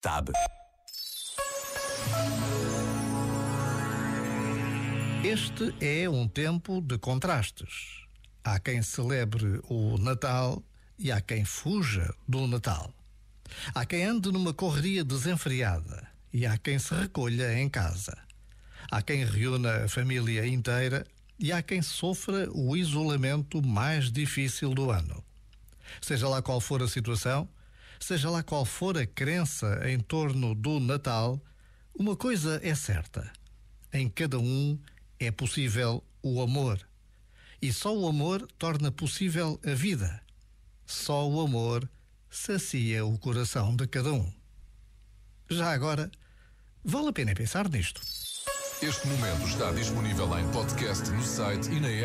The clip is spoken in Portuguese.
TAB. Este é um tempo de contrastes. Há quem celebre o Natal e há quem fuja do Natal. Há quem ande numa correria desenfreada e há quem se recolha em casa. Há quem reúna a família inteira e há quem sofra o isolamento mais difícil do ano. Seja lá qual for a situação, seja lá qual for a crença em torno do Natal, uma coisa é certa: em cada um é possível o amor. E só o amor torna possível a vida. Só o amor sacia o coração de cada um. Já agora, vale a pena pensar nisto. Este momento está disponível em podcast no site e na app.